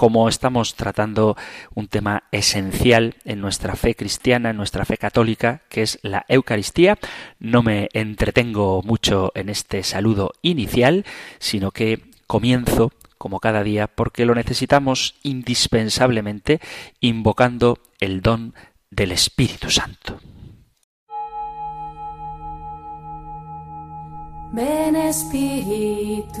como estamos tratando un tema esencial en nuestra fe cristiana, en nuestra fe católica, que es la Eucaristía, no me entretengo mucho en este saludo inicial, sino que comienzo como cada día porque lo necesitamos indispensablemente invocando el don del Espíritu Santo. Ven Espíritu.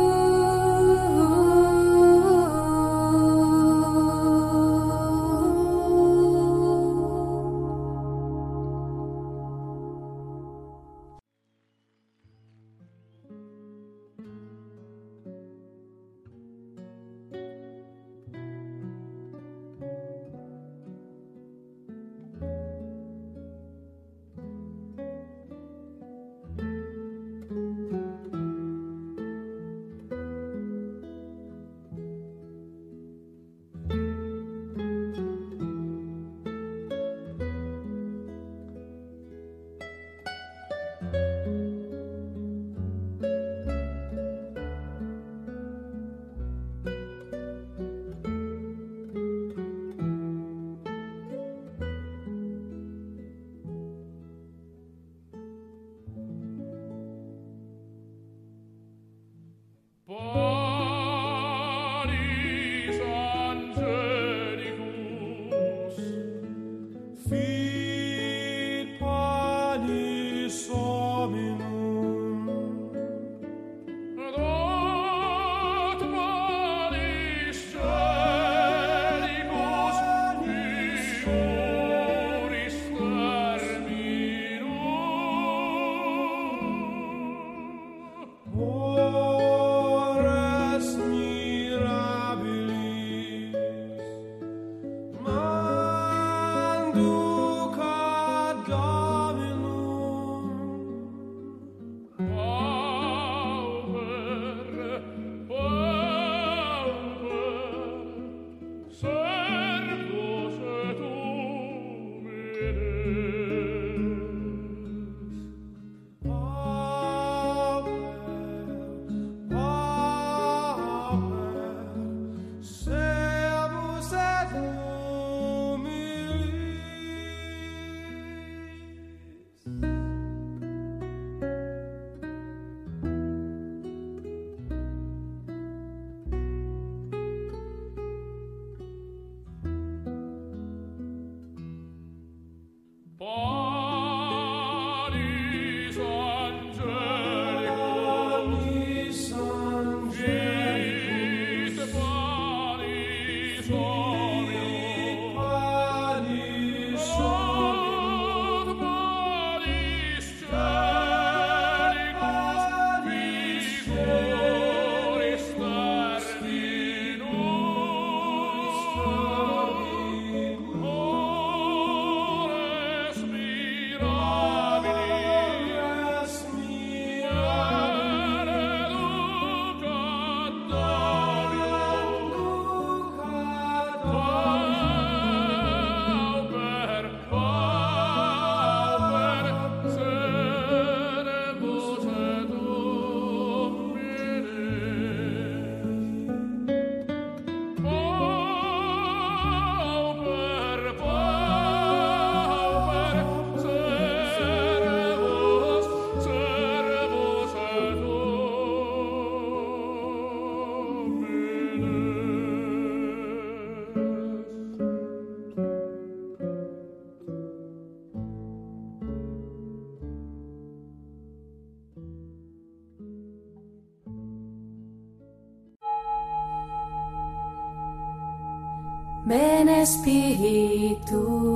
Espíritu.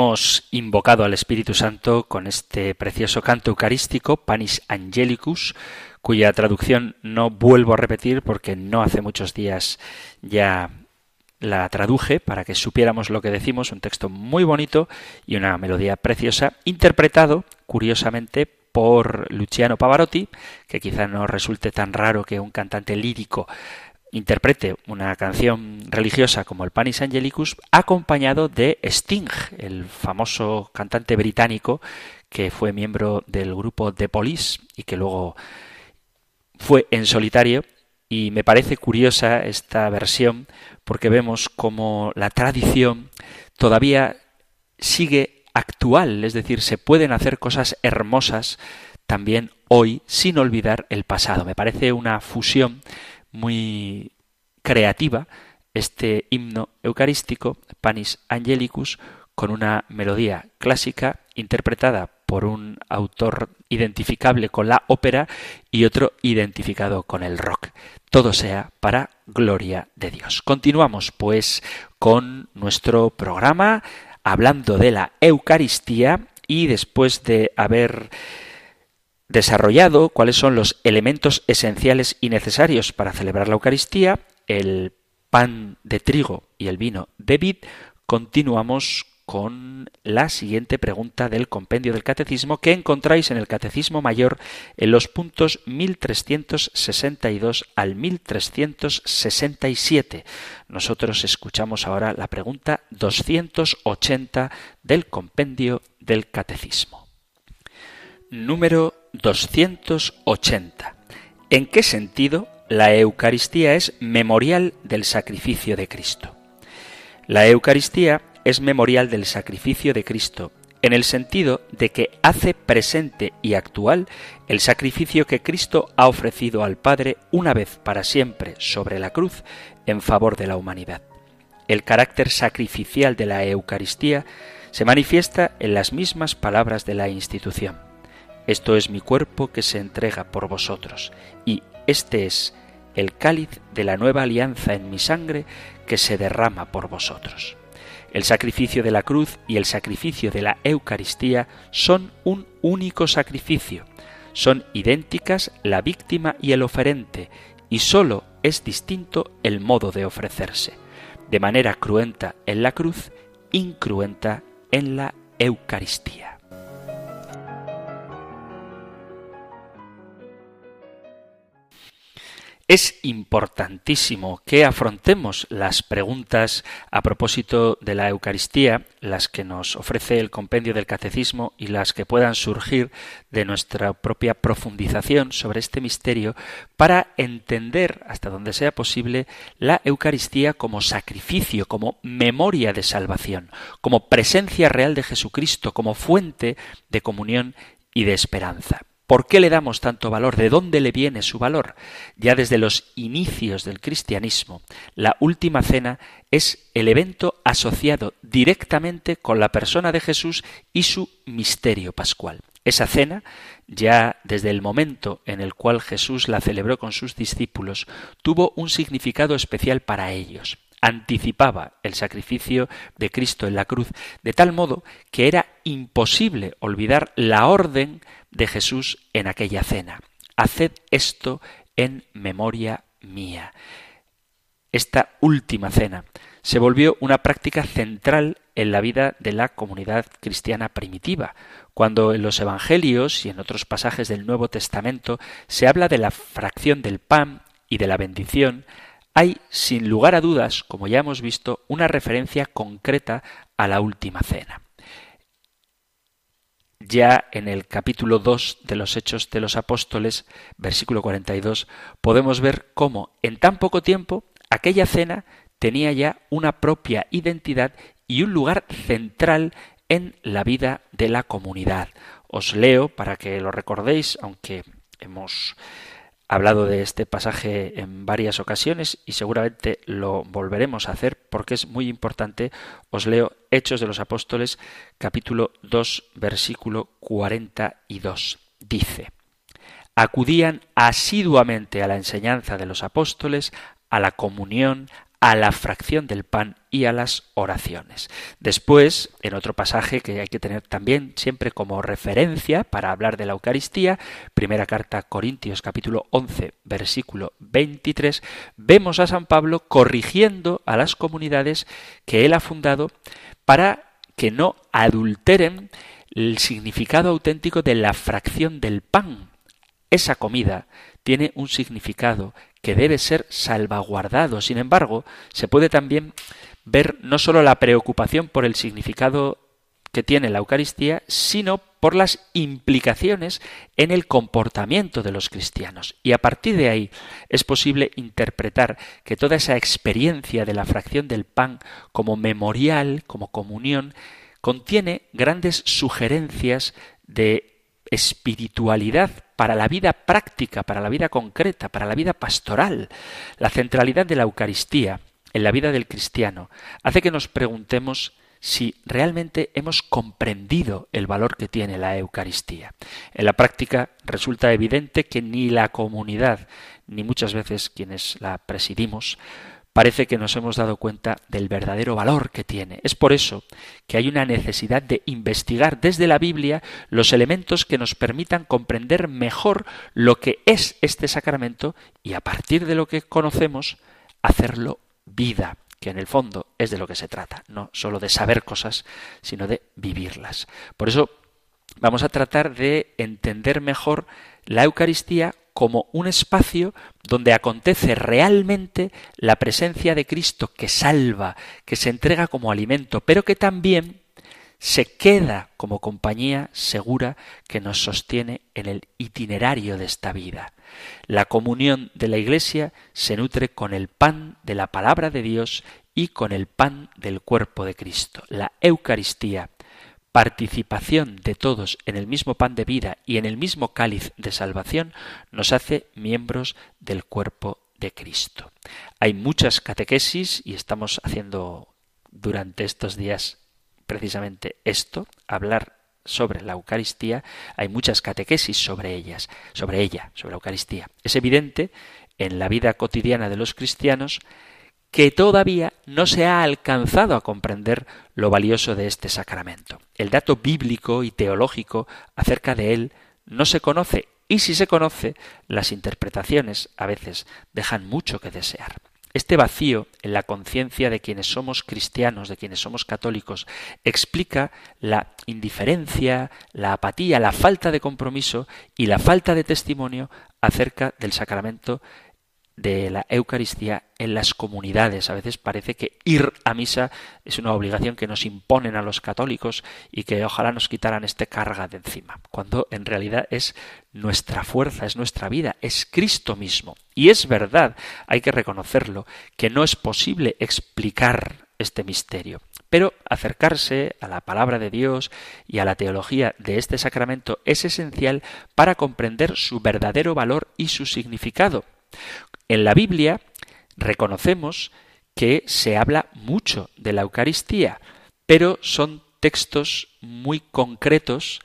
Hemos invocado al Espíritu Santo con este precioso canto eucarístico, Panis Angelicus, cuya traducción no vuelvo a repetir porque no hace muchos días ya la traduje para que supiéramos lo que decimos, un texto muy bonito y una melodía preciosa, interpretado, curiosamente, por Luciano Pavarotti, que quizá no resulte tan raro que un cantante lírico interprete una canción religiosa como el Panis Angelicus acompañado de Sting, el famoso cantante británico que fue miembro del grupo The Police y que luego fue en solitario y me parece curiosa esta versión porque vemos como la tradición todavía sigue actual, es decir, se pueden hacer cosas hermosas también hoy sin olvidar el pasado. Me parece una fusión muy creativa este himno eucarístico, Panis Angelicus, con una melodía clásica interpretada por un autor identificable con la ópera y otro identificado con el rock. Todo sea para gloria de Dios. Continuamos pues con nuestro programa hablando de la Eucaristía y después de haber desarrollado cuáles son los elementos esenciales y necesarios para celebrar la Eucaristía, el pan de trigo y el vino de vid, continuamos con la siguiente pregunta del compendio del catecismo que encontráis en el catecismo mayor en los puntos 1362 al 1367. Nosotros escuchamos ahora la pregunta 280 del compendio del catecismo. Número 280. ¿En qué sentido la Eucaristía es memorial del sacrificio de Cristo? La Eucaristía es memorial del sacrificio de Cristo en el sentido de que hace presente y actual el sacrificio que Cristo ha ofrecido al Padre una vez para siempre sobre la cruz en favor de la humanidad. El carácter sacrificial de la Eucaristía se manifiesta en las mismas palabras de la institución. Esto es mi cuerpo que se entrega por vosotros, y este es el cáliz de la nueva alianza en mi sangre que se derrama por vosotros. El sacrificio de la cruz y el sacrificio de la Eucaristía son un único sacrificio. Son idénticas la víctima y el oferente, y sólo es distinto el modo de ofrecerse. De manera cruenta en la cruz, incruenta en la Eucaristía. Es importantísimo que afrontemos las preguntas a propósito de la Eucaristía, las que nos ofrece el compendio del Catecismo y las que puedan surgir de nuestra propia profundización sobre este misterio, para entender, hasta donde sea posible, la Eucaristía como sacrificio, como memoria de salvación, como presencia real de Jesucristo, como fuente de comunión y de esperanza. ¿Por qué le damos tanto valor? ¿De dónde le viene su valor? Ya desde los inicios del cristianismo, la última cena es el evento asociado directamente con la persona de Jesús y su misterio pascual. Esa cena, ya desde el momento en el cual Jesús la celebró con sus discípulos, tuvo un significado especial para ellos anticipaba el sacrificio de Cristo en la cruz, de tal modo que era imposible olvidar la orden de Jesús en aquella cena. Haced esto en memoria mía. Esta última cena se volvió una práctica central en la vida de la comunidad cristiana primitiva, cuando en los Evangelios y en otros pasajes del Nuevo Testamento se habla de la fracción del pan y de la bendición, hay, sin lugar a dudas, como ya hemos visto, una referencia concreta a la última cena. Ya en el capítulo 2 de los Hechos de los Apóstoles, versículo 42, podemos ver cómo en tan poco tiempo aquella cena tenía ya una propia identidad y un lugar central en la vida de la comunidad. Os leo para que lo recordéis, aunque hemos hablado de este pasaje en varias ocasiones y seguramente lo volveremos a hacer porque es muy importante. Os leo Hechos de los Apóstoles capítulo 2 versículo 42. Dice, acudían asiduamente a la enseñanza de los apóstoles, a la comunión, a la fracción del pan y a las oraciones. Después, en otro pasaje que hay que tener también siempre como referencia para hablar de la Eucaristía, primera carta a Corintios capítulo 11 versículo 23, vemos a San Pablo corrigiendo a las comunidades que él ha fundado para que no adulteren el significado auténtico de la fracción del pan. Esa comida tiene un significado que debe ser salvaguardado. Sin embargo, se puede también ver no sólo la preocupación por el significado que tiene la Eucaristía, sino por las implicaciones en el comportamiento de los cristianos. Y a partir de ahí es posible interpretar que toda esa experiencia de la fracción del pan como memorial, como comunión, contiene grandes sugerencias de espiritualidad para la vida práctica, para la vida concreta, para la vida pastoral. La centralidad de la Eucaristía en la vida del cristiano hace que nos preguntemos si realmente hemos comprendido el valor que tiene la Eucaristía. En la práctica resulta evidente que ni la comunidad, ni muchas veces quienes la presidimos, parece que nos hemos dado cuenta del verdadero valor que tiene. Es por eso que hay una necesidad de investigar desde la Biblia los elementos que nos permitan comprender mejor lo que es este sacramento y a partir de lo que conocemos hacerlo vida, que en el fondo es de lo que se trata, no solo de saber cosas, sino de vivirlas. Por eso vamos a tratar de entender mejor la Eucaristía como un espacio donde acontece realmente la presencia de Cristo que salva, que se entrega como alimento, pero que también se queda como compañía segura que nos sostiene en el itinerario de esta vida. La comunión de la Iglesia se nutre con el pan de la palabra de Dios y con el pan del cuerpo de Cristo. La Eucaristía participación de todos en el mismo pan de vida y en el mismo cáliz de salvación nos hace miembros del cuerpo de Cristo. Hay muchas catequesis y estamos haciendo durante estos días precisamente esto, hablar sobre la Eucaristía, hay muchas catequesis sobre ellas, sobre ella, sobre la Eucaristía. Es evidente en la vida cotidiana de los cristianos que todavía no se ha alcanzado a comprender lo valioso de este sacramento. El dato bíblico y teológico acerca de él no se conoce y si se conoce, las interpretaciones a veces dejan mucho que desear. Este vacío en la conciencia de quienes somos cristianos, de quienes somos católicos, explica la indiferencia, la apatía, la falta de compromiso y la falta de testimonio acerca del sacramento de la Eucaristía en las comunidades. A veces parece que ir a misa es una obligación que nos imponen a los católicos y que ojalá nos quitaran este carga de encima, cuando en realidad es nuestra fuerza, es nuestra vida, es Cristo mismo. Y es verdad, hay que reconocerlo, que no es posible explicar este misterio. Pero acercarse a la palabra de Dios y a la teología de este sacramento es esencial para comprender su verdadero valor y su significado. En la Biblia reconocemos que se habla mucho de la Eucaristía, pero son textos muy concretos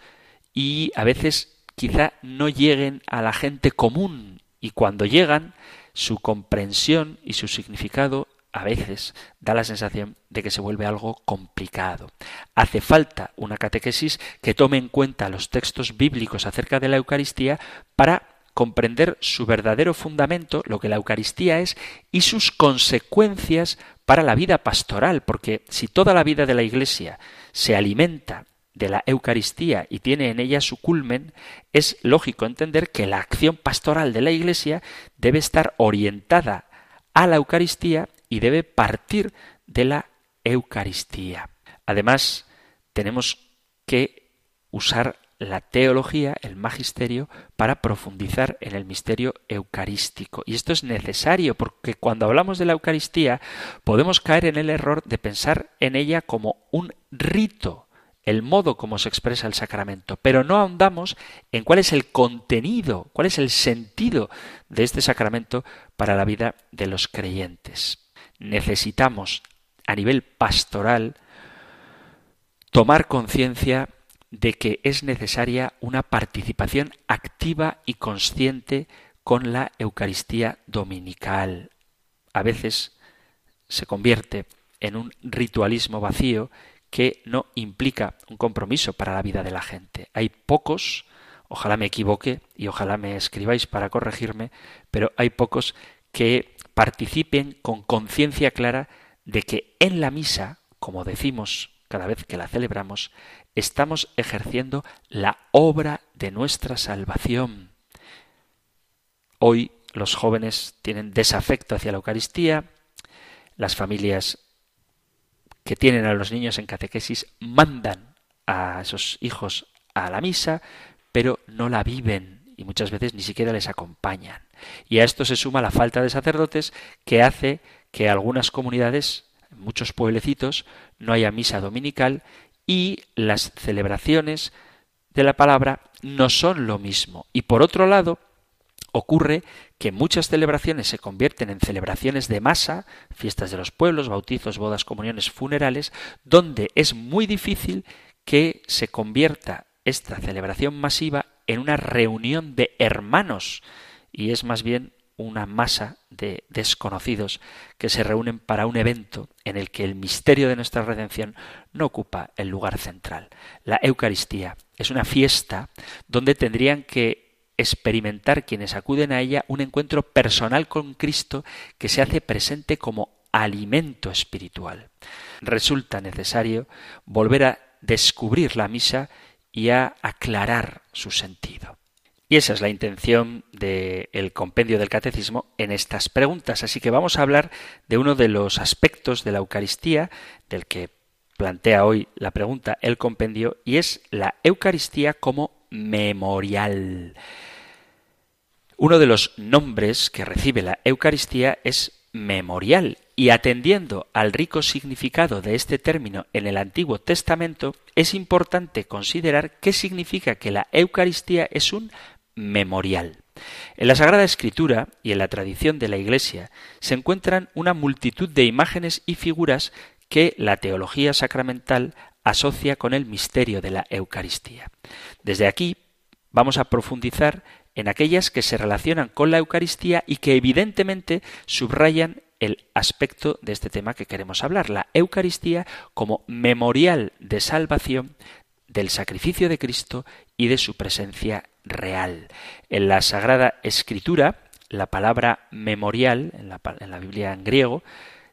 y a veces quizá no lleguen a la gente común y cuando llegan su comprensión y su significado a veces da la sensación de que se vuelve algo complicado. Hace falta una catequesis que tome en cuenta los textos bíblicos acerca de la Eucaristía para comprender su verdadero fundamento, lo que la Eucaristía es, y sus consecuencias para la vida pastoral, porque si toda la vida de la Iglesia se alimenta de la Eucaristía y tiene en ella su culmen, es lógico entender que la acción pastoral de la Iglesia debe estar orientada a la Eucaristía y debe partir de la Eucaristía. Además, tenemos que usar la teología, el magisterio, para profundizar en el misterio eucarístico. Y esto es necesario porque cuando hablamos de la Eucaristía podemos caer en el error de pensar en ella como un rito. el modo como se expresa el sacramento, pero no ahondamos en cuál es el contenido, cuál es el sentido de este sacramento para la vida de los creyentes. Necesitamos, a nivel pastoral, tomar conciencia de que es necesaria una participación activa y consciente con la Eucaristía dominical. A veces se convierte en un ritualismo vacío que no implica un compromiso para la vida de la gente. Hay pocos, ojalá me equivoque y ojalá me escribáis para corregirme, pero hay pocos que participen con conciencia clara de que en la misa, como decimos cada vez que la celebramos, estamos ejerciendo la obra de nuestra salvación. Hoy los jóvenes tienen desafecto hacia la Eucaristía, las familias que tienen a los niños en catequesis mandan a esos hijos a la misa, pero no la viven y muchas veces ni siquiera les acompañan. Y a esto se suma la falta de sacerdotes que hace que algunas comunidades, muchos pueblecitos, no haya misa dominical y las celebraciones de la palabra no son lo mismo. Y por otro lado, ocurre que muchas celebraciones se convierten en celebraciones de masa, fiestas de los pueblos, bautizos, bodas, comuniones, funerales, donde es muy difícil que se convierta esta celebración masiva en una reunión de hermanos y es más bien una masa de desconocidos que se reúnen para un evento en el que el misterio de nuestra redención no ocupa el lugar central. La Eucaristía es una fiesta donde tendrían que experimentar quienes acuden a ella un encuentro personal con Cristo que se hace presente como alimento espiritual. Resulta necesario volver a descubrir la misa y a aclarar su sentido. Y esa es la intención del compendio del catecismo en estas preguntas. Así que vamos a hablar de uno de los aspectos de la Eucaristía, del que plantea hoy la pregunta el compendio, y es la Eucaristía como memorial. Uno de los nombres que recibe la Eucaristía es memorial y atendiendo al rico significado de este término en el Antiguo Testamento, es importante considerar qué significa que la Eucaristía es un memorial. En la Sagrada Escritura y en la tradición de la Iglesia se encuentran una multitud de imágenes y figuras que la teología sacramental asocia con el misterio de la Eucaristía. Desde aquí vamos a profundizar en aquellas que se relacionan con la Eucaristía y que evidentemente subrayan el aspecto de este tema que queremos hablar, la Eucaristía como memorial de salvación del sacrificio de Cristo y de su presencia real. En la Sagrada Escritura, la palabra memorial, en la, en la Biblia en griego,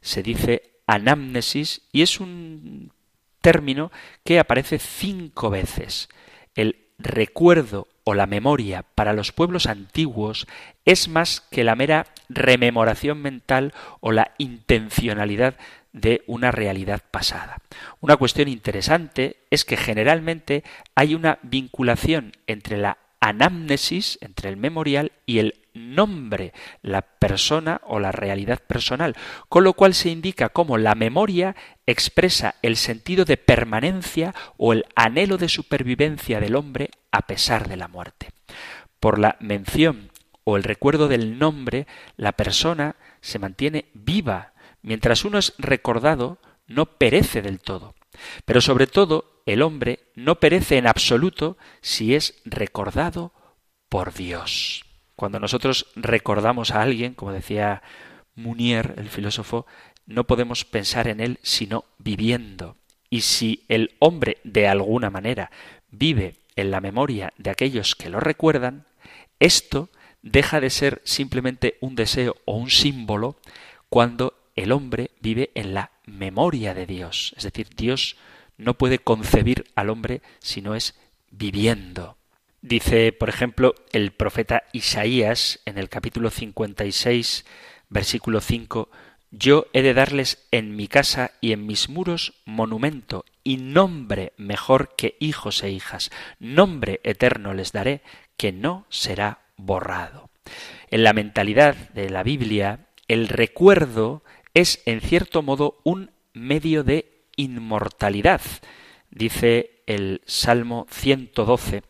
se dice anamnesis y es un término que aparece cinco veces. El recuerdo o la memoria para los pueblos antiguos es más que la mera rememoración mental o la intencionalidad de una realidad pasada. Una cuestión interesante es que generalmente hay una vinculación entre la anamnesis, entre el memorial y el nombre, la persona o la realidad personal, con lo cual se indica cómo la memoria expresa el sentido de permanencia o el anhelo de supervivencia del hombre a pesar de la muerte. Por la mención o el recuerdo del nombre, la persona se mantiene viva. Mientras uno es recordado, no perece del todo. Pero sobre todo, el hombre no perece en absoluto si es recordado por Dios. Cuando nosotros recordamos a alguien, como decía Munier, el filósofo, no podemos pensar en él sino viviendo. Y si el hombre de alguna manera vive en la memoria de aquellos que lo recuerdan, esto deja de ser simplemente un deseo o un símbolo cuando el hombre vive en la memoria de Dios. Es decir, Dios no puede concebir al hombre si no es viviendo. Dice, por ejemplo, el profeta Isaías en el capítulo 56, versículo 5, Yo he de darles en mi casa y en mis muros monumento y nombre mejor que hijos e hijas, nombre eterno les daré que no será borrado. En la mentalidad de la Biblia, el recuerdo es en cierto modo un medio de inmortalidad. Dice el Salmo 112,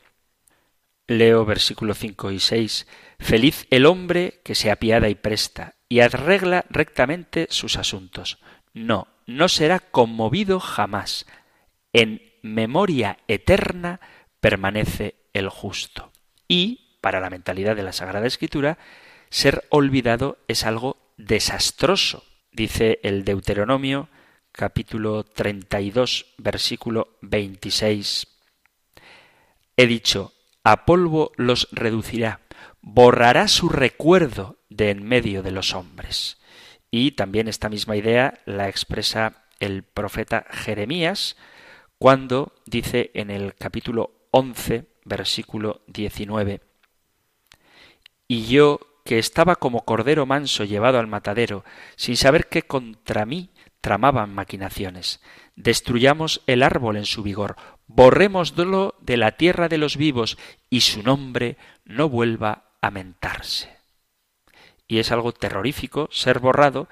leo versículo 5 y 6, Feliz el hombre que se apiada y presta y arregla rectamente sus asuntos. No, no será conmovido jamás. En memoria eterna permanece el justo. Y, para la mentalidad de la Sagrada Escritura, ser olvidado es algo desastroso. Dice el Deuteronomio capítulo 32 versículo 26. He dicho, a polvo los reducirá, borrará su recuerdo de en medio de los hombres. Y también esta misma idea la expresa el profeta Jeremías cuando dice en el capítulo 11, versículo 19, Y yo, que estaba como cordero manso llevado al matadero, sin saber que contra mí tramaban maquinaciones. Destruyamos el árbol en su vigor, borrémoslo de la tierra de los vivos, y su nombre no vuelva a mentarse. Y es algo terrorífico ser borrado,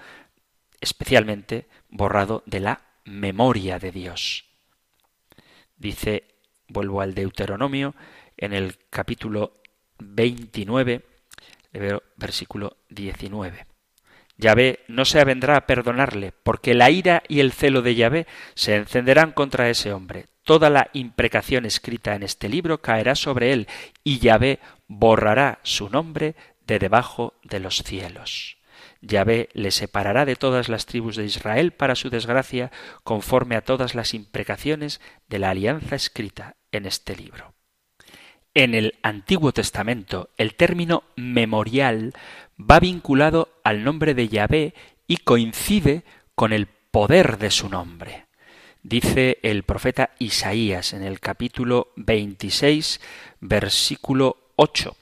especialmente borrado de la memoria de Dios. Dice, vuelvo al Deuteronomio, en el capítulo 29, versículo 19. Yahvé no se avendrá a perdonarle, porque la ira y el celo de Yahvé se encenderán contra ese hombre. Toda la imprecación escrita en este libro caerá sobre él, y Yahvé borrará su nombre de debajo de los cielos. Yahvé le separará de todas las tribus de Israel para su desgracia, conforme a todas las imprecaciones de la alianza escrita en este libro. En el Antiguo Testamento, el término memorial va vinculado al nombre de Yahvé y coincide con el poder de su nombre. Dice el profeta Isaías en el capítulo 26, versículo 8.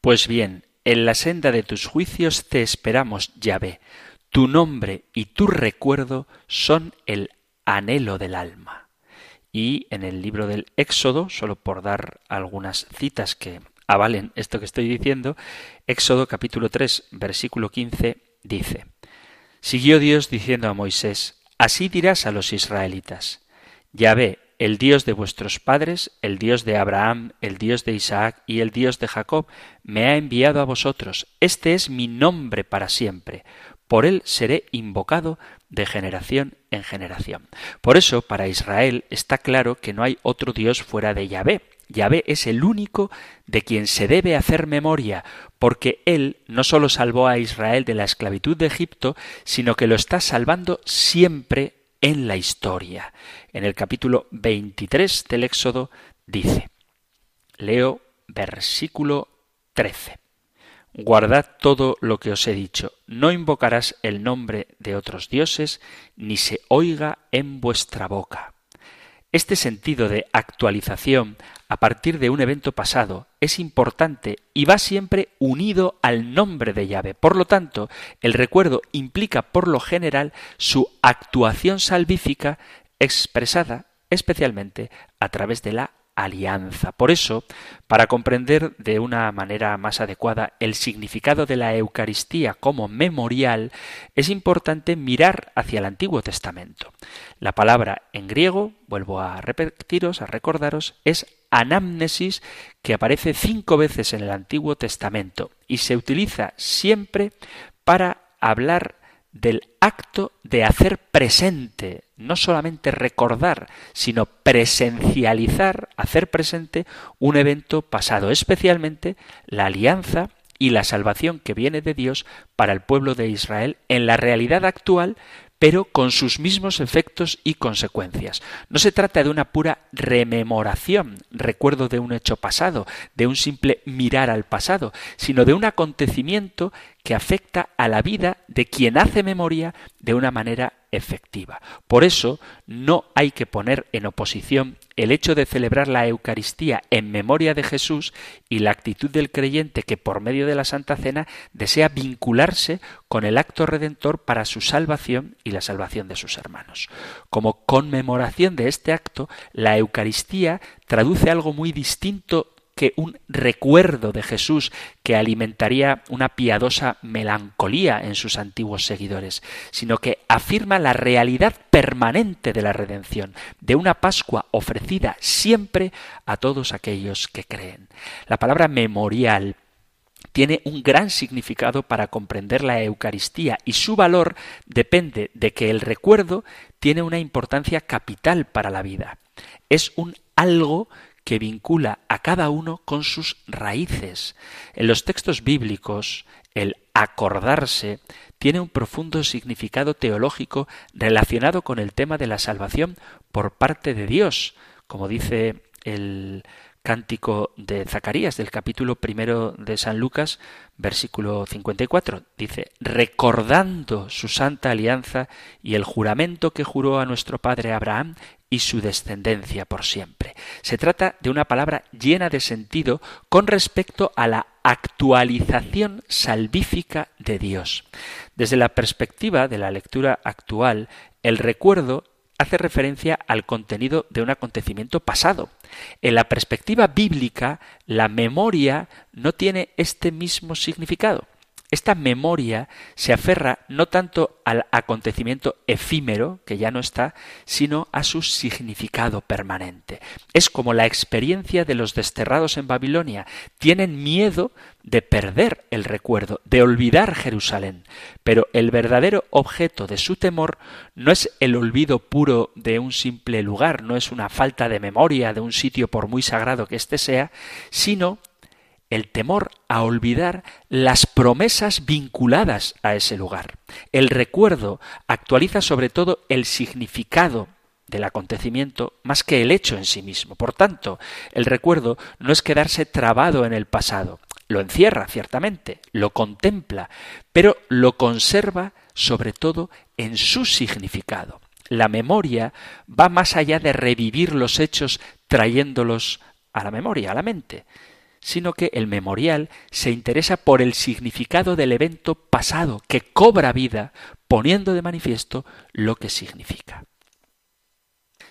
Pues bien, en la senda de tus juicios te esperamos, Yahvé. Tu nombre y tu recuerdo son el anhelo del alma. Y en el libro del Éxodo, solo por dar algunas citas que avalen esto que estoy diciendo, Éxodo capítulo 3, versículo 15 dice, Siguió Dios diciendo a Moisés, Así dirás a los israelitas, Yahvé, el Dios de vuestros padres, el Dios de Abraham, el Dios de Isaac y el Dios de Jacob, me ha enviado a vosotros. Este es mi nombre para siempre. Por él seré invocado de generación en generación. Por eso, para Israel está claro que no hay otro Dios fuera de Yahvé. Yahvé es el único de quien se debe hacer memoria, porque Él no sólo salvó a Israel de la esclavitud de Egipto, sino que lo está salvando siempre en la historia. En el capítulo 23 del Éxodo dice, leo versículo 13. Guardad todo lo que os he dicho, no invocarás el nombre de otros dioses, ni se oiga en vuestra boca. Este sentido de actualización a partir de un evento pasado es importante y va siempre unido al nombre de llave. Por lo tanto, el recuerdo implica por lo general su actuación salvífica expresada especialmente a través de la alianza. Por eso, para comprender de una manera más adecuada el significado de la Eucaristía como memorial, es importante mirar hacia el Antiguo Testamento. La palabra en griego, vuelvo a repetiros, a recordaros, es anamnesis, que aparece cinco veces en el Antiguo Testamento y se utiliza siempre para hablar del acto de hacer presente, no solamente recordar, sino presencializar, hacer presente un evento pasado, especialmente la alianza y la salvación que viene de Dios para el pueblo de Israel en la realidad actual, pero con sus mismos efectos y consecuencias. No se trata de una pura rememoración, recuerdo de un hecho pasado, de un simple mirar al pasado, sino de un acontecimiento que afecta a la vida de quien hace memoria de una manera efectiva. Por eso no hay que poner en oposición el hecho de celebrar la Eucaristía en memoria de Jesús y la actitud del creyente que por medio de la Santa Cena desea vincularse con el acto redentor para su salvación y la salvación de sus hermanos. Como conmemoración de este acto, la Eucaristía traduce algo muy distinto que un recuerdo de Jesús que alimentaría una piadosa melancolía en sus antiguos seguidores, sino que afirma la realidad permanente de la redención, de una Pascua ofrecida siempre a todos aquellos que creen. La palabra memorial tiene un gran significado para comprender la Eucaristía y su valor depende de que el recuerdo tiene una importancia capital para la vida. Es un algo que vincula a cada uno con sus raíces. En los textos bíblicos, el acordarse tiene un profundo significado teológico relacionado con el tema de la salvación por parte de Dios, como dice el cántico de Zacarías del capítulo primero de San Lucas, versículo 54. Dice, recordando su santa alianza y el juramento que juró a nuestro padre Abraham y su descendencia por siempre. Se trata de una palabra llena de sentido con respecto a la actualización salvífica de Dios. Desde la perspectiva de la lectura actual, el recuerdo hace referencia al contenido de un acontecimiento pasado. En la perspectiva bíblica, la memoria no tiene este mismo significado. Esta memoria se aferra no tanto al acontecimiento efímero, que ya no está, sino a su significado permanente. Es como la experiencia de los desterrados en Babilonia. Tienen miedo de perder el recuerdo, de olvidar Jerusalén. Pero el verdadero objeto de su temor no es el olvido puro de un simple lugar, no es una falta de memoria de un sitio por muy sagrado que éste sea, sino el temor a olvidar las promesas vinculadas a ese lugar. El recuerdo actualiza sobre todo el significado del acontecimiento más que el hecho en sí mismo. Por tanto, el recuerdo no es quedarse trabado en el pasado. Lo encierra, ciertamente, lo contempla, pero lo conserva sobre todo en su significado. La memoria va más allá de revivir los hechos trayéndolos a la memoria, a la mente, sino que el memorial se interesa por el significado del evento pasado, que cobra vida, poniendo de manifiesto lo que significa.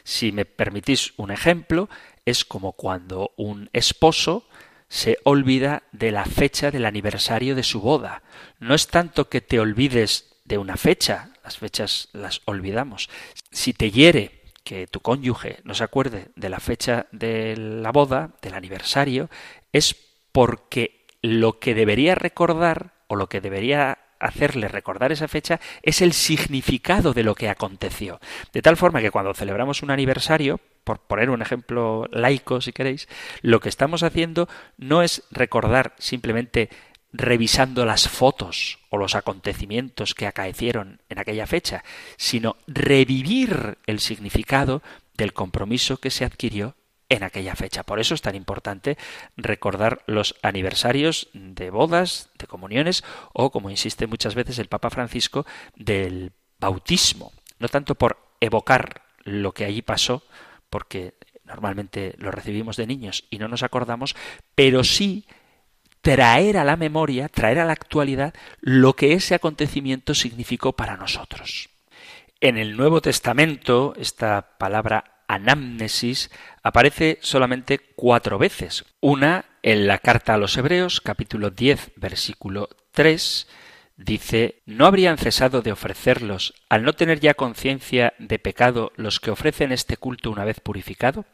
Si me permitís un ejemplo, es como cuando un esposo se olvida de la fecha del aniversario de su boda. No es tanto que te olvides de una fecha, las fechas las olvidamos. Si te hiere que tu cónyuge no se acuerde de la fecha de la boda, del aniversario, es porque lo que debería recordar o lo que debería hacerle recordar esa fecha es el significado de lo que aconteció. De tal forma que cuando celebramos un aniversario, por poner un ejemplo laico si queréis, lo que estamos haciendo no es recordar simplemente revisando las fotos o los acontecimientos que acaecieron en aquella fecha, sino revivir el significado del compromiso que se adquirió en aquella fecha. Por eso es tan importante recordar los aniversarios de bodas, de comuniones o, como insiste muchas veces el Papa Francisco, del bautismo. No tanto por evocar lo que allí pasó, porque normalmente lo recibimos de niños y no nos acordamos, pero sí traer a la memoria, traer a la actualidad lo que ese acontecimiento significó para nosotros. En el Nuevo Testamento, esta palabra anamnesis aparece solamente cuatro veces. Una en la carta a los Hebreos, capítulo 10, versículo 3, dice, ¿no habrían cesado de ofrecerlos al no tener ya conciencia de pecado los que ofrecen este culto una vez purificado?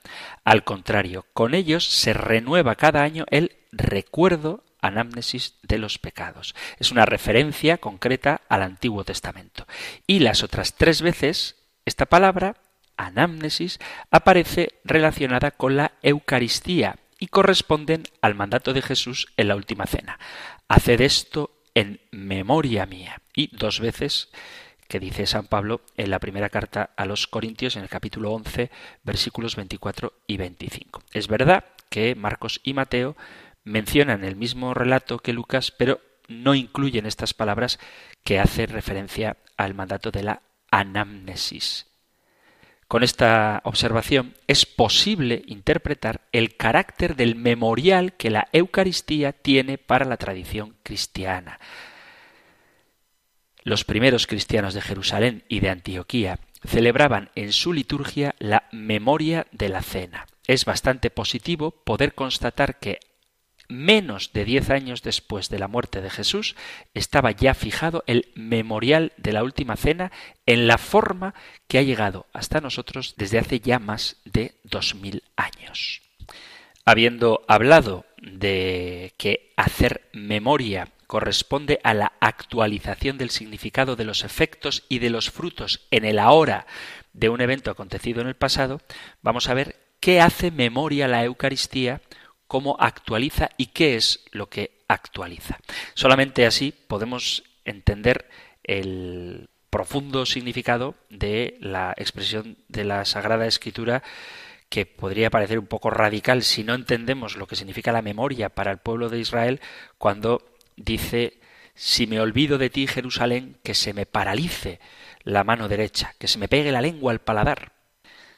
Al contrario, con ellos se renueva cada año el recuerdo anamnesis de los pecados. Es una referencia concreta al Antiguo Testamento. Y las otras tres veces, esta palabra anamnesis aparece relacionada con la Eucaristía y corresponden al mandato de Jesús en la última cena. Haced esto en memoria mía. Y dos veces que dice San Pablo en la primera carta a los Corintios en el capítulo 11 versículos 24 y 25. Es verdad que Marcos y Mateo mencionan el mismo relato que Lucas, pero no incluyen estas palabras que hace referencia al mandato de la anamnesis. Con esta observación es posible interpretar el carácter del memorial que la Eucaristía tiene para la tradición cristiana. Los primeros cristianos de Jerusalén y de Antioquía celebraban en su liturgia la memoria de la cena. es bastante positivo poder constatar que menos de diez años después de la muerte de Jesús, estaba ya fijado el memorial de la última cena en la forma que ha llegado hasta nosotros desde hace ya más de dos mil años. Habiendo hablado de que hacer memoria corresponde a la actualización del significado de los efectos y de los frutos en el ahora de un evento acontecido en el pasado, vamos a ver qué hace memoria la Eucaristía cómo actualiza y qué es lo que actualiza. Solamente así podemos entender el profundo significado de la expresión de la Sagrada Escritura que podría parecer un poco radical si no entendemos lo que significa la memoria para el pueblo de Israel cuando dice si me olvido de ti, Jerusalén, que se me paralice la mano derecha, que se me pegue la lengua al paladar.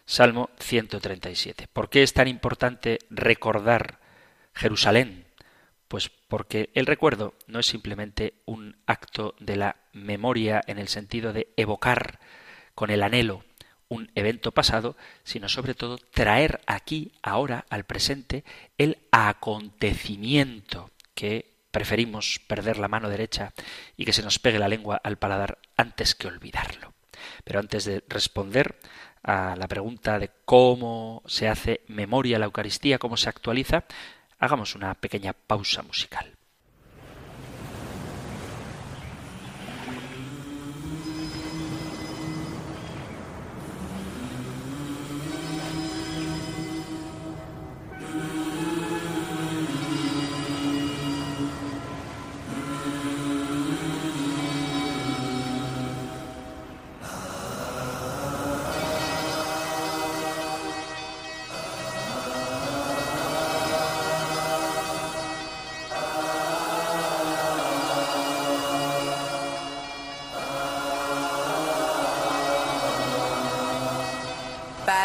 Salmo 137. ¿Por qué es tan importante recordar Jerusalén? Pues porque el recuerdo no es simplemente un acto de la memoria en el sentido de evocar con el anhelo un evento pasado, sino sobre todo traer aquí, ahora, al presente, el acontecimiento que preferimos perder la mano derecha y que se nos pegue la lengua al paladar antes que olvidarlo. Pero antes de responder a la pregunta de cómo se hace memoria la Eucaristía, cómo se actualiza, Hagamos una pequeña pausa musical.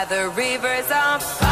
The rivers of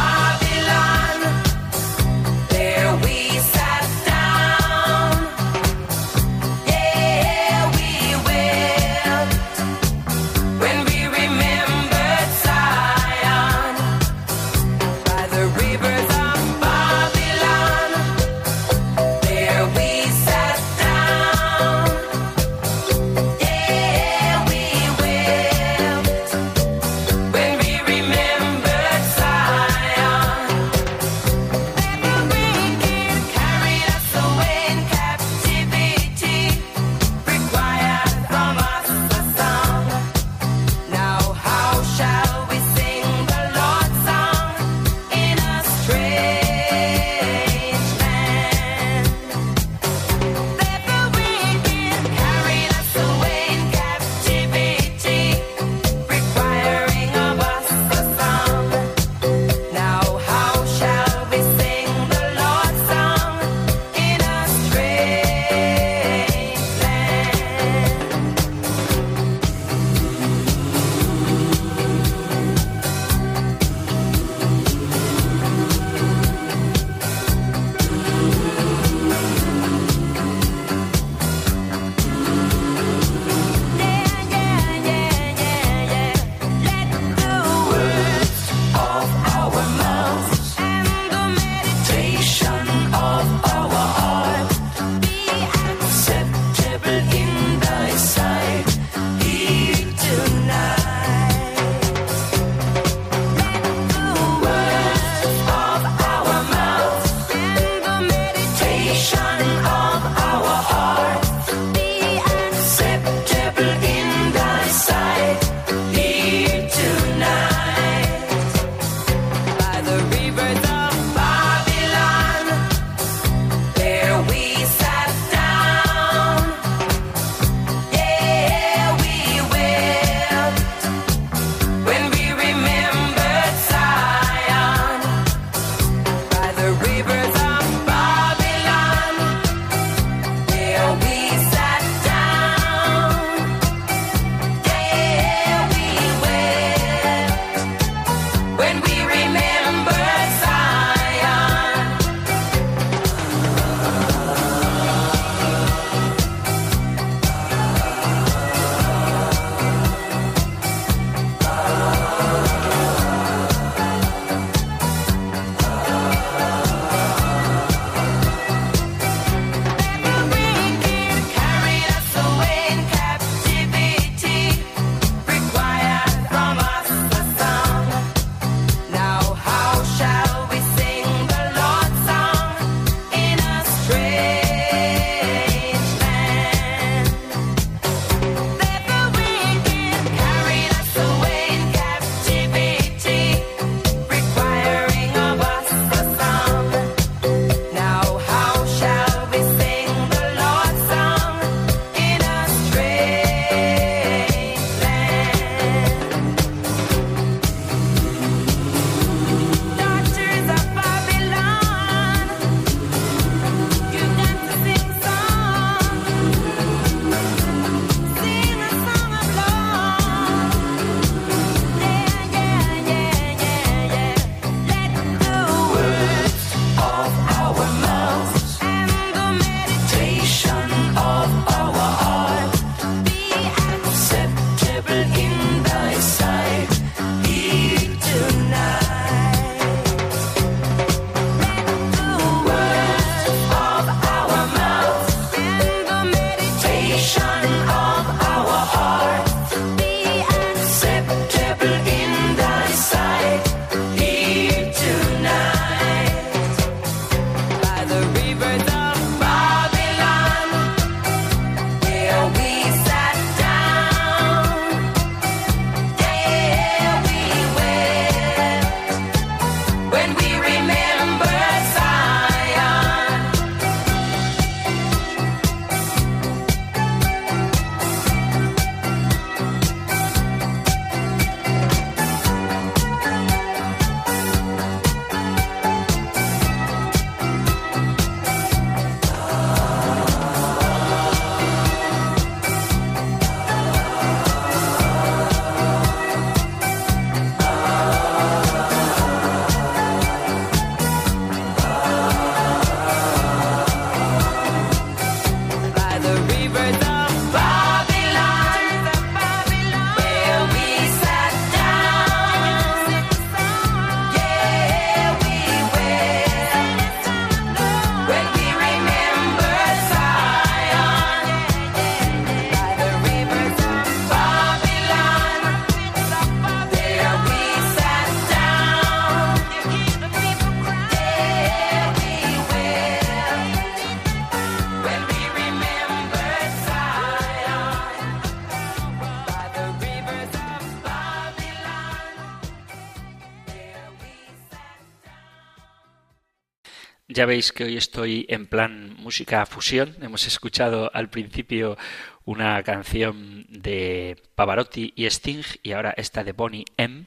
Ya veis que hoy estoy en plan música fusión. Hemos escuchado al principio una canción de Pavarotti y Sting y ahora esta de Bonnie M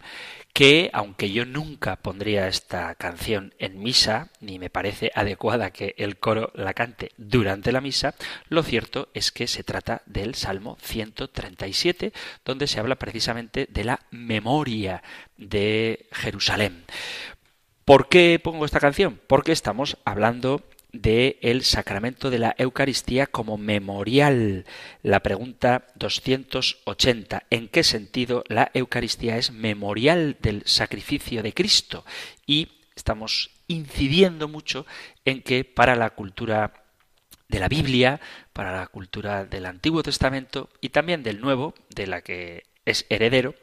que aunque yo nunca pondría esta canción en misa, ni me parece adecuada que el coro la cante durante la misa, lo cierto es que se trata del Salmo 137, donde se habla precisamente de la memoria de Jerusalén. ¿Por qué pongo esta canción? Porque estamos hablando del el sacramento de la Eucaristía como memorial. La pregunta 280. ¿En qué sentido la Eucaristía es memorial del sacrificio de Cristo? Y estamos incidiendo mucho en que para la cultura de la Biblia, para la cultura del Antiguo Testamento y también del Nuevo, de la que es heredero,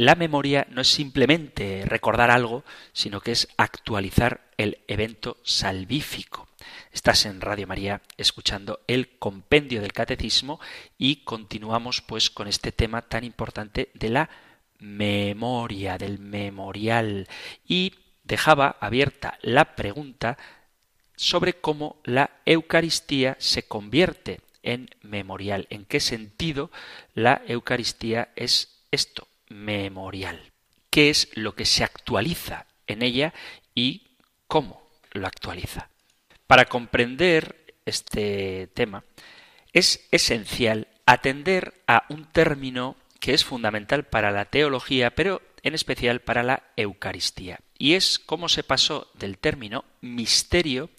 la memoria no es simplemente recordar algo, sino que es actualizar el evento salvífico. Estás en Radio María escuchando el compendio del catecismo y continuamos pues con este tema tan importante de la memoria, del memorial. Y dejaba abierta la pregunta sobre cómo la Eucaristía se convierte en memorial. ¿En qué sentido la Eucaristía es esto? Memorial. ¿Qué es lo que se actualiza en ella y cómo lo actualiza? Para comprender este tema es esencial atender a un término que es fundamental para la teología, pero en especial para la Eucaristía, y es cómo se pasó del término misterio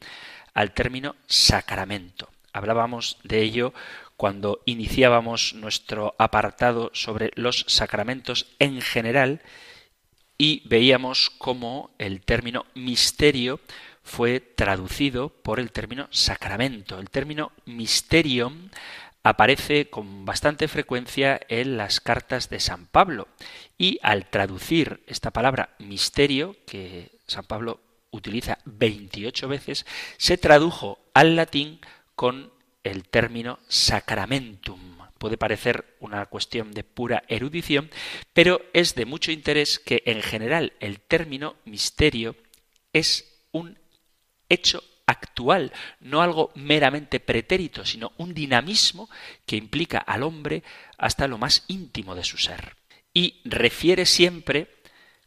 al término sacramento. Hablábamos de ello cuando iniciábamos nuestro apartado sobre los sacramentos en general y veíamos cómo el término misterio fue traducido por el término sacramento. El término mysterium aparece con bastante frecuencia en las cartas de San Pablo y al traducir esta palabra misterio, que San Pablo utiliza 28 veces, se tradujo al latín con el término sacramentum. Puede parecer una cuestión de pura erudición, pero es de mucho interés que en general el término misterio es un hecho actual, no algo meramente pretérito, sino un dinamismo que implica al hombre hasta lo más íntimo de su ser. Y refiere siempre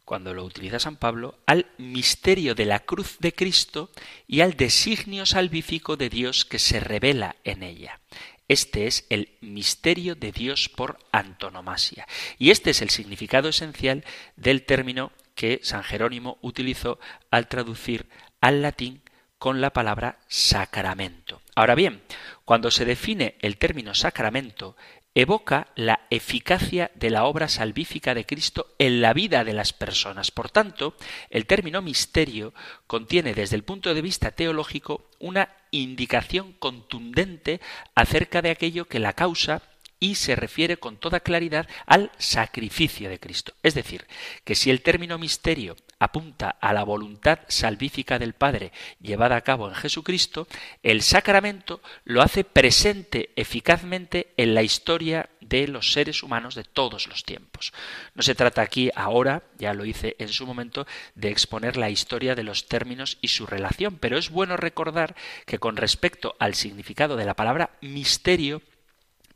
cuando lo utiliza San Pablo, al misterio de la cruz de Cristo y al designio salvífico de Dios que se revela en ella. Este es el misterio de Dios por antonomasia. Y este es el significado esencial del término que San Jerónimo utilizó al traducir al latín con la palabra sacramento. Ahora bien, cuando se define el término sacramento, evoca la eficacia de la obra salvífica de Cristo en la vida de las personas. Por tanto, el término misterio contiene desde el punto de vista teológico una indicación contundente acerca de aquello que la causa y se refiere con toda claridad al sacrificio de Cristo. Es decir, que si el término misterio apunta a la voluntad salvífica del Padre llevada a cabo en Jesucristo, el sacramento lo hace presente eficazmente en la historia de los seres humanos de todos los tiempos. No se trata aquí ahora, ya lo hice en su momento, de exponer la historia de los términos y su relación, pero es bueno recordar que con respecto al significado de la palabra misterio,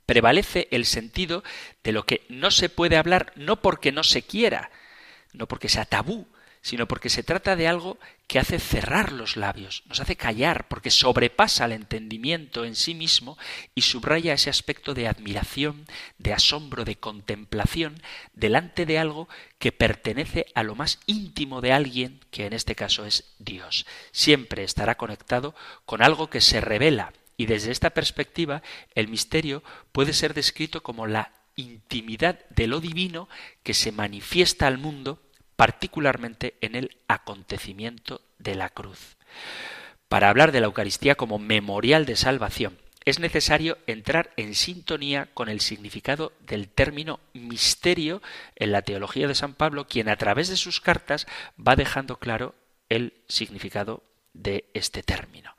prevalece el sentido de lo que no se puede hablar no porque no se quiera, no porque sea tabú, sino porque se trata de algo que hace cerrar los labios, nos hace callar, porque sobrepasa el entendimiento en sí mismo y subraya ese aspecto de admiración, de asombro, de contemplación delante de algo que pertenece a lo más íntimo de alguien, que en este caso es Dios. Siempre estará conectado con algo que se revela y desde esta perspectiva el misterio puede ser descrito como la intimidad de lo divino que se manifiesta al mundo particularmente en el acontecimiento de la cruz. Para hablar de la Eucaristía como memorial de salvación, es necesario entrar en sintonía con el significado del término misterio en la teología de San Pablo, quien a través de sus cartas va dejando claro el significado de este término.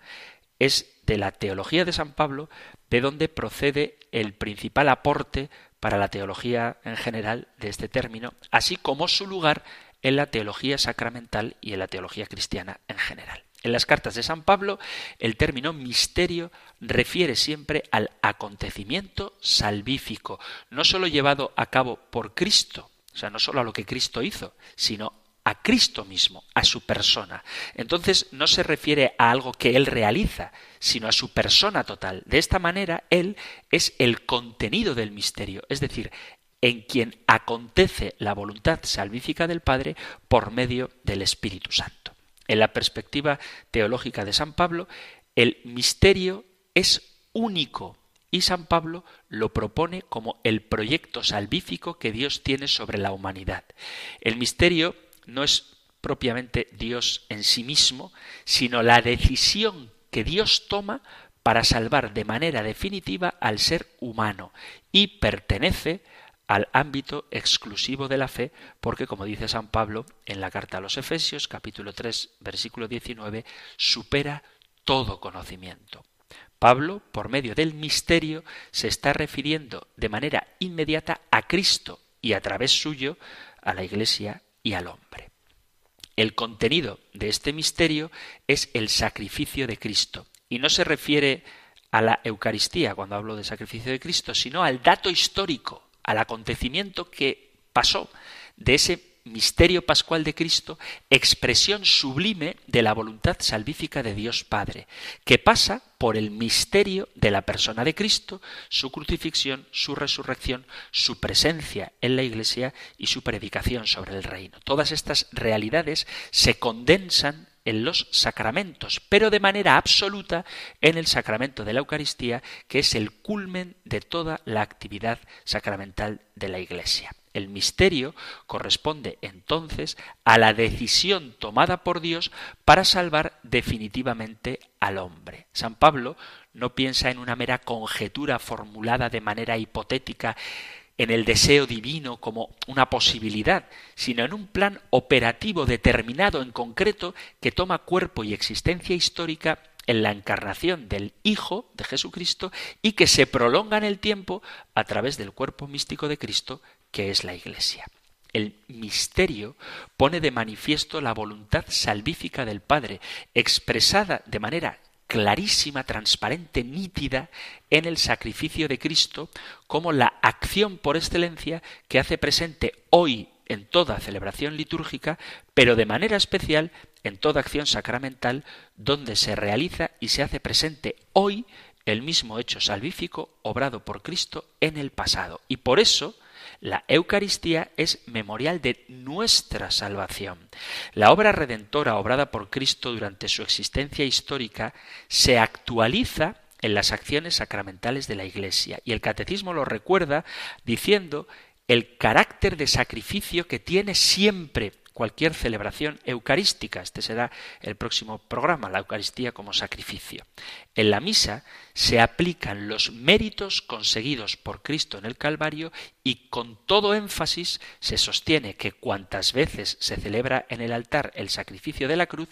Es de la teología de San Pablo de donde procede el principal aporte para la teología en general de este término, así como su lugar en la teología sacramental y en la teología cristiana en general. En las cartas de San Pablo, el término misterio refiere siempre al acontecimiento salvífico, no sólo llevado a cabo por Cristo, o sea, no sólo a lo que Cristo hizo, sino a Cristo mismo, a su persona. Entonces no se refiere a algo que Él realiza, sino a su persona total. De esta manera, Él es el contenido del misterio, es decir, en quien acontece la voluntad salvífica del Padre por medio del Espíritu Santo. En la perspectiva teológica de San Pablo, el misterio es único y San Pablo lo propone como el proyecto salvífico que Dios tiene sobre la humanidad. El misterio no es propiamente Dios en sí mismo, sino la decisión que Dios toma para salvar de manera definitiva al ser humano y pertenece al ámbito exclusivo de la fe, porque como dice San Pablo en la carta a los Efesios, capítulo 3, versículo 19, supera todo conocimiento. Pablo, por medio del misterio, se está refiriendo de manera inmediata a Cristo y a través suyo a la Iglesia y al hombre. El contenido de este misterio es el sacrificio de Cristo, y no se refiere a la Eucaristía cuando hablo de sacrificio de Cristo, sino al dato histórico al acontecimiento que pasó de ese misterio pascual de Cristo, expresión sublime de la voluntad salvífica de Dios Padre, que pasa por el misterio de la persona de Cristo, su crucifixión, su resurrección, su presencia en la Iglesia y su predicación sobre el reino. Todas estas realidades se condensan en los sacramentos, pero de manera absoluta en el sacramento de la Eucaristía, que es el culmen de toda la actividad sacramental de la Iglesia. El misterio corresponde entonces a la decisión tomada por Dios para salvar definitivamente al hombre. San Pablo no piensa en una mera conjetura formulada de manera hipotética en el deseo divino como una posibilidad, sino en un plan operativo determinado en concreto que toma cuerpo y existencia histórica en la encarnación del Hijo de Jesucristo y que se prolonga en el tiempo a través del cuerpo místico de Cristo, que es la Iglesia. El misterio pone de manifiesto la voluntad salvífica del Padre, expresada de manera clarísima, transparente, nítida en el sacrificio de Cristo como la acción por excelencia que hace presente hoy en toda celebración litúrgica, pero de manera especial en toda acción sacramental donde se realiza y se hace presente hoy el mismo hecho salvífico obrado por Cristo en el pasado. Y por eso la Eucaristía es memorial de nuestra salvación. La obra redentora obrada por Cristo durante su existencia histórica se actualiza en las acciones sacramentales de la Iglesia. Y el Catecismo lo recuerda diciendo el carácter de sacrificio que tiene siempre cualquier celebración eucarística. Este será el próximo programa, la Eucaristía como sacrificio. En la misa se aplican los méritos conseguidos por Cristo en el Calvario y con todo énfasis se sostiene que cuantas veces se celebra en el altar el sacrificio de la cruz,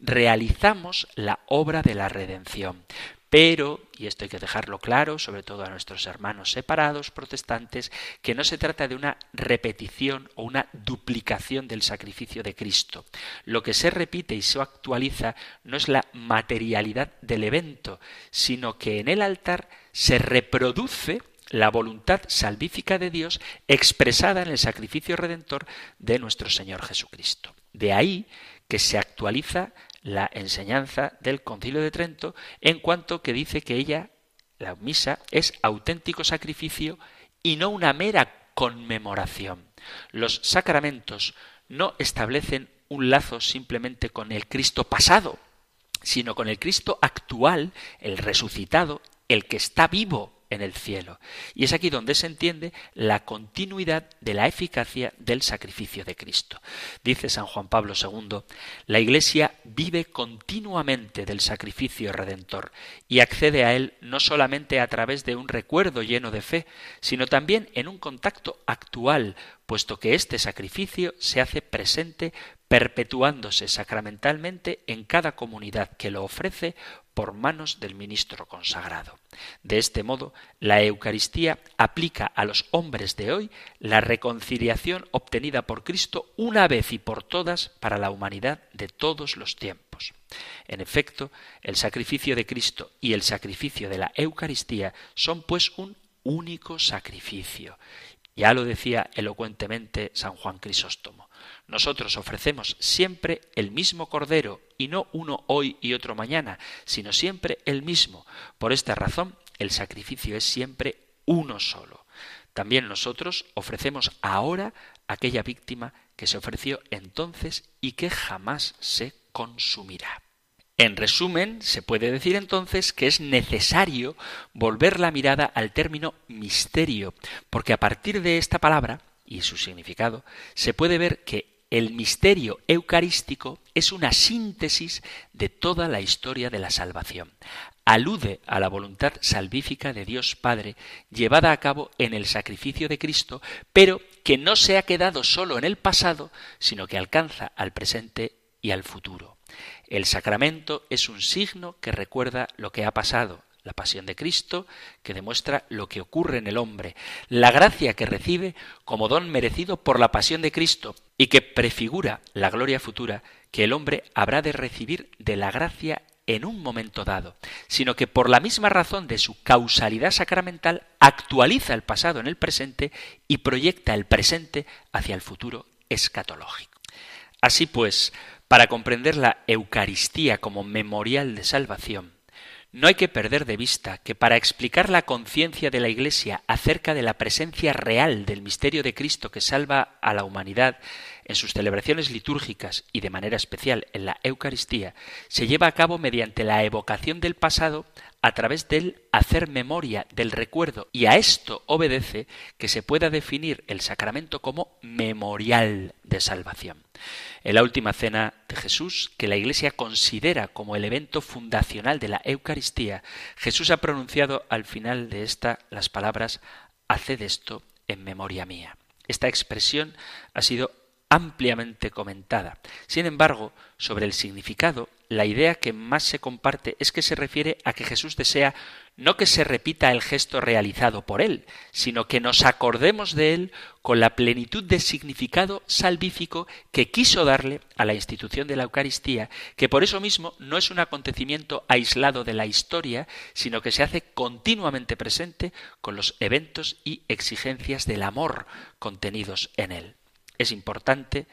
realizamos la obra de la redención. Pero, y esto hay que dejarlo claro, sobre todo a nuestros hermanos separados protestantes, que no se trata de una repetición o una duplicación del sacrificio de Cristo. Lo que se repite y se actualiza no es la materialidad del evento, sino que en el altar se reproduce la voluntad salvífica de Dios expresada en el sacrificio redentor de nuestro Señor Jesucristo. De ahí que se actualiza la enseñanza del Concilio de Trento en cuanto que dice que ella, la misa, es auténtico sacrificio y no una mera conmemoración. Los sacramentos no establecen un lazo simplemente con el Cristo pasado, sino con el Cristo actual, el resucitado, el que está vivo en el cielo. Y es aquí donde se entiende la continuidad de la eficacia del sacrificio de Cristo. Dice San Juan Pablo II, la Iglesia vive continuamente del sacrificio redentor y accede a él no solamente a través de un recuerdo lleno de fe, sino también en un contacto actual, puesto que este sacrificio se hace presente perpetuándose sacramentalmente en cada comunidad que lo ofrece por manos del ministro consagrado. De este modo, la Eucaristía aplica a los hombres de hoy la reconciliación obtenida por Cristo una vez y por todas para la humanidad de todos los tiempos. En efecto, el sacrificio de Cristo y el sacrificio de la Eucaristía son pues un único sacrificio. Ya lo decía elocuentemente San Juan Crisóstomo. Nosotros ofrecemos siempre el mismo cordero, y no uno hoy y otro mañana, sino siempre el mismo. Por esta razón, el sacrificio es siempre uno solo. También nosotros ofrecemos ahora aquella víctima que se ofreció entonces y que jamás se consumirá. En resumen, se puede decir entonces que es necesario volver la mirada al término misterio, porque a partir de esta palabra y su significado se puede ver que el misterio eucarístico es una síntesis de toda la historia de la salvación alude a la voluntad salvífica de Dios Padre llevada a cabo en el sacrificio de Cristo, pero que no se ha quedado solo en el pasado, sino que alcanza al presente y al futuro. El sacramento es un signo que recuerda lo que ha pasado, la pasión de Cristo, que demuestra lo que ocurre en el hombre, la gracia que recibe como don merecido por la pasión de Cristo y que prefigura la gloria futura que el hombre habrá de recibir de la gracia en un momento dado, sino que por la misma razón de su causalidad sacramental actualiza el pasado en el presente y proyecta el presente hacia el futuro escatológico. Así pues, para comprender la Eucaristía como memorial de salvación, no hay que perder de vista que para explicar la conciencia de la Iglesia acerca de la presencia real del misterio de Cristo que salva a la humanidad en sus celebraciones litúrgicas y de manera especial en la Eucaristía, se lleva a cabo mediante la evocación del pasado a través del hacer memoria del recuerdo y a esto obedece que se pueda definir el sacramento como memorial de salvación. En la última cena de Jesús, que la Iglesia considera como el evento fundacional de la Eucaristía, Jesús ha pronunciado al final de esta las palabras Haced esto en memoria mía. Esta expresión ha sido ampliamente comentada. Sin embargo, sobre el significado, la idea que más se comparte es que se refiere a que Jesús desea no que se repita el gesto realizado por él, sino que nos acordemos de él con la plenitud de significado salvífico que quiso darle a la institución de la Eucaristía, que por eso mismo no es un acontecimiento aislado de la historia, sino que se hace continuamente presente con los eventos y exigencias del amor contenidos en él. Es importante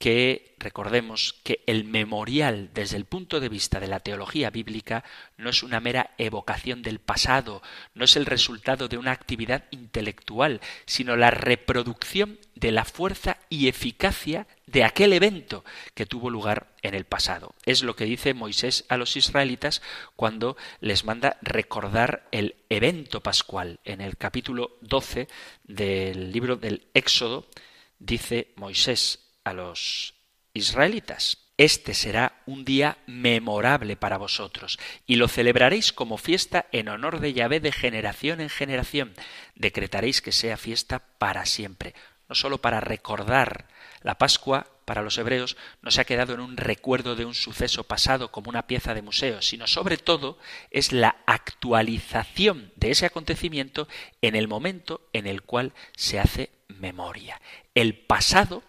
que recordemos que el memorial desde el punto de vista de la teología bíblica no es una mera evocación del pasado, no es el resultado de una actividad intelectual, sino la reproducción de la fuerza y eficacia de aquel evento que tuvo lugar en el pasado. Es lo que dice Moisés a los israelitas cuando les manda recordar el evento pascual. En el capítulo 12 del libro del Éxodo dice Moisés a los israelitas, este será un día memorable para vosotros, y lo celebraréis como fiesta en honor de Yahvé de generación en generación. Decretaréis que sea fiesta para siempre, no sólo para recordar la Pascua para los hebreos no se ha quedado en un recuerdo de un suceso pasado como una pieza de museo, sino sobre todo es la actualización de ese acontecimiento en el momento en el cual se hace memoria. El pasado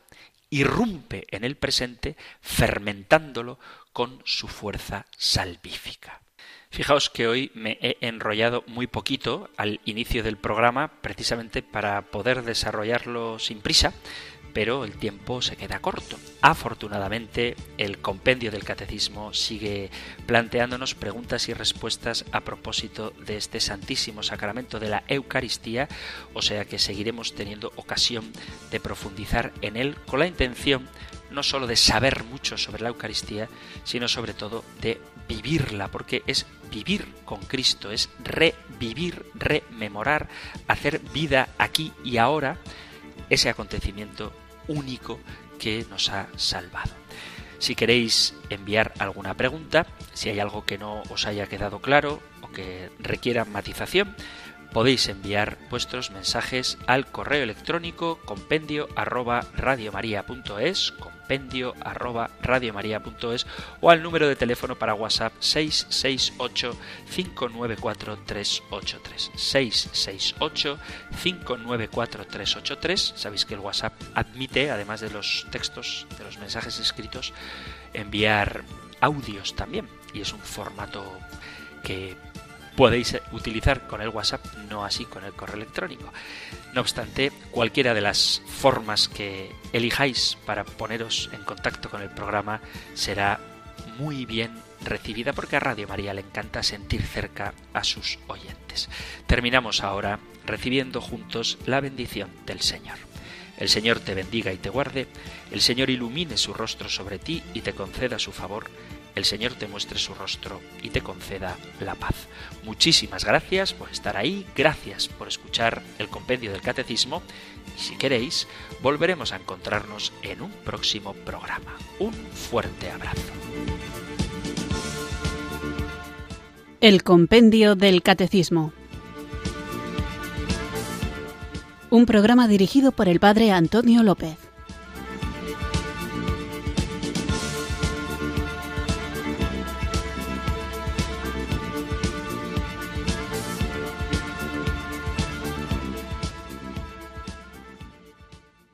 irrumpe en el presente fermentándolo con su fuerza salvífica. Fijaos que hoy me he enrollado muy poquito al inicio del programa precisamente para poder desarrollarlo sin prisa pero el tiempo se queda corto. Afortunadamente, el compendio del catecismo sigue planteándonos preguntas y respuestas a propósito de este santísimo sacramento de la Eucaristía, o sea que seguiremos teniendo ocasión de profundizar en él con la intención no sólo de saber mucho sobre la Eucaristía, sino sobre todo de vivirla, porque es vivir con Cristo, es revivir, rememorar, hacer vida aquí y ahora ese acontecimiento único que nos ha salvado. Si queréis enviar alguna pregunta, si hay algo que no os haya quedado claro o que requiera matización, podéis enviar vuestros mensajes al correo electrónico compendio arroba radiomaria.es, compendio arroba radiomaria.es o al número de teléfono para WhatsApp 668 594 383 668 594 383 sabéis que el WhatsApp admite además de los textos de los mensajes escritos enviar audios también. Y es un formato que podéis utilizar con el WhatsApp, no así con el correo electrónico. No obstante, cualquiera de las formas que elijáis para poneros en contacto con el programa será muy bien recibida porque a Radio María le encanta sentir cerca a sus oyentes. Terminamos ahora recibiendo juntos la bendición del Señor. El Señor te bendiga y te guarde, el Señor ilumine su rostro sobre ti y te conceda su favor, el Señor te muestre su rostro y te conceda la paz. Muchísimas gracias por estar ahí, gracias por escuchar el compendio del catecismo y si queréis, volveremos a encontrarnos en un próximo programa. Un fuerte abrazo. El compendio del catecismo. Un programa dirigido por el padre Antonio López.